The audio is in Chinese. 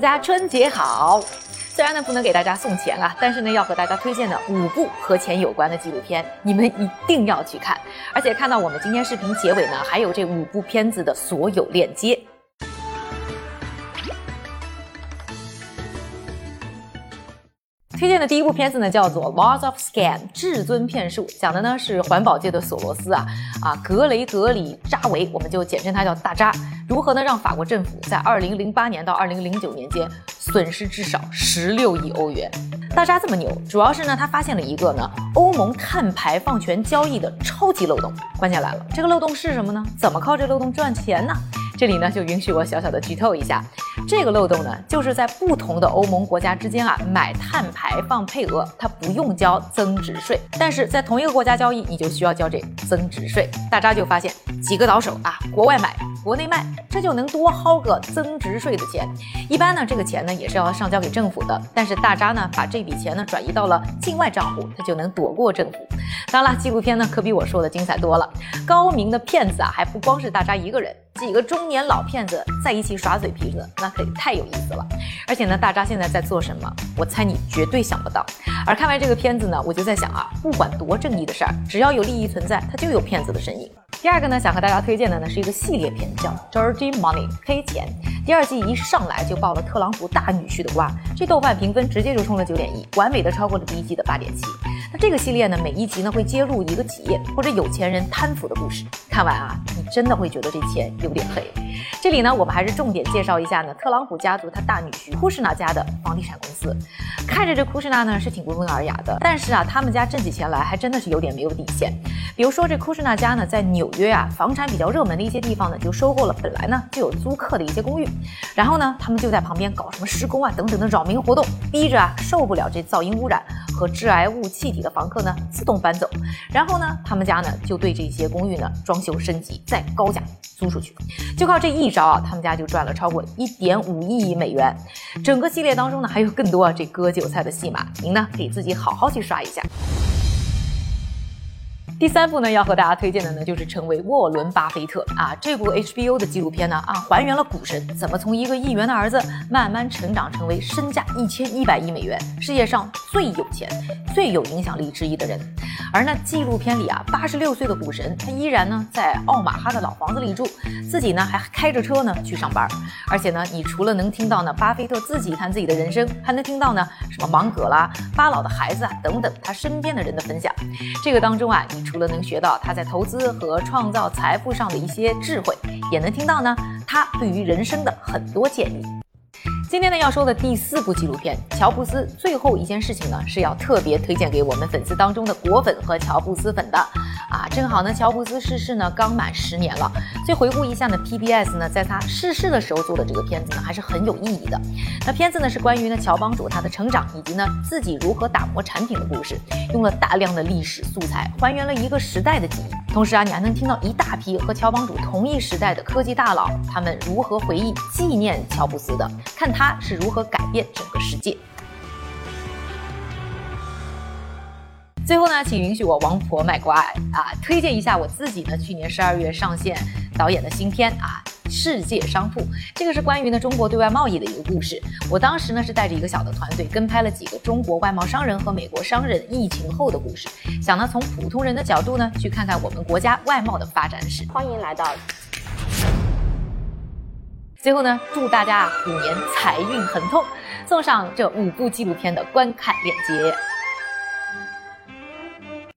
大家春节好！虽然呢不能给大家送钱了，但是呢要和大家推荐的五部和钱有关的纪录片，你们一定要去看。而且看到我们今天视频结尾呢，还有这五部片子的所有链接。推荐的第一部片子呢，叫做《Laws of Scam》至尊骗术，讲的呢是环保界的索罗斯啊啊格雷格里扎维，我们就简称他叫大扎，如何呢让法国政府在二零零八年到二零零九年间损失至少十六亿欧元？大扎这么牛，主要是呢他发现了一个呢欧盟碳排放权交易的超级漏洞。关键来了，这个漏洞是什么呢？怎么靠这漏洞赚钱呢？这里呢就允许我小小的剧透一下，这个漏洞呢就是在不同的欧盟国家之间啊买碳排放配额，它不用交增值税，但是在同一个国家交易，你就需要交这增值税。大家就发现几个倒手啊，国外买，国内卖，这就能多薅个增值税的钱。一般呢这个钱呢也是要上交给政府的，但是大扎呢把这笔钱呢转移到了境外账户，他就能躲过政府。当然了，纪录片呢可比我说的精彩多了，高明的骗子啊还不光是大扎一个人。几个中年老骗子在一起耍嘴皮子，那可太有意思了。而且呢，大扎现在在做什么？我猜你绝对想不到。而看完这个片子呢，我就在想啊，不管多正义的事儿，只要有利益存在，它就有骗子的身影。第二个呢，想和大家推荐的呢是一个系列片，叫《Dirty Money》黑钱。第二季一上来就爆了特朗普大女婿的瓜，这豆瓣评分直接就冲了九点一，完美的超过了第一季的八点七。那这个系列呢，每一集呢会揭露一个企业或者有钱人贪腐的故事。看完啊，你真的会觉得这钱有点黑。这里呢，我们还是重点介绍一下呢，特朗普家族他大女婿库什纳家的房地产公司。看着这库什纳呢是挺温文尔雅的，但是啊，他们家挣起钱来还真的是有点没有底线。比如说这库什纳家呢，在纽约啊，房产比较热门的一些地方呢，就收购了本来呢就有租客的一些公寓，然后呢，他们就在旁边搞什么施工啊等等的扰民活动，逼着啊受不了这噪音污染和致癌物气体的房客呢自动搬走，然后呢，他们家呢就对这些公寓呢装修升级，再高价租出去，就靠这一招啊，他们家就赚了超过一点五亿美元。整个系列当中呢，还有更多啊这割韭菜的戏码，您呢可以自己好好去刷一下。第三部呢，要和大家推荐的呢，就是成为沃伦巴菲特啊。这部 HBO 的纪录片呢，啊，还原了股神怎么从一个议员的儿子慢慢成长成为身价一千一百亿美元、世界上最有钱、最有影响力之一的人。而那纪录片里啊，八十六岁的股神，他依然呢在奥马哈的老房子里住，自己呢还开着车呢去上班。而且呢，你除了能听到呢巴菲特自己谈自己的人生，还能听到呢什么芒格啦、巴老的孩子啊等等他身边的人的分享。这个当中啊，你。除了能学到他在投资和创造财富上的一些智慧，也能听到呢他对于人生的很多建议。今天呢要说的第四部纪录片《乔布斯》，最后一件事情呢是要特别推荐给我们粉丝当中的果粉和乔布斯粉的啊，正好呢乔布斯逝世呢刚满十年了，所以回顾一下呢 PBS 呢在他逝世的时候做的这个片子呢还是很有意义的。那片子呢是关于呢乔帮主他的成长以及呢自己如何打磨产品的故事，用了大量的历史素材，还原了一个时代的记忆。同时啊，你还能听到一大批和乔帮主同一时代的科技大佬，他们如何回忆纪念乔布斯的，看他是如何改变整个世界。最后呢，请允许我王婆卖瓜啊，推荐一下我自己呢，去年十二月上线导演的新片啊。世界商铺，这个是关于呢中国对外贸易的一个故事。我当时呢是带着一个小的团队，跟拍了几个中国外贸商人和美国商人疫情后的故事，想呢从普通人的角度呢去看看我们国家外贸的发展史。欢迎来到。最后呢，祝大家啊虎年财运亨通，送上这五部纪录片的观看链接。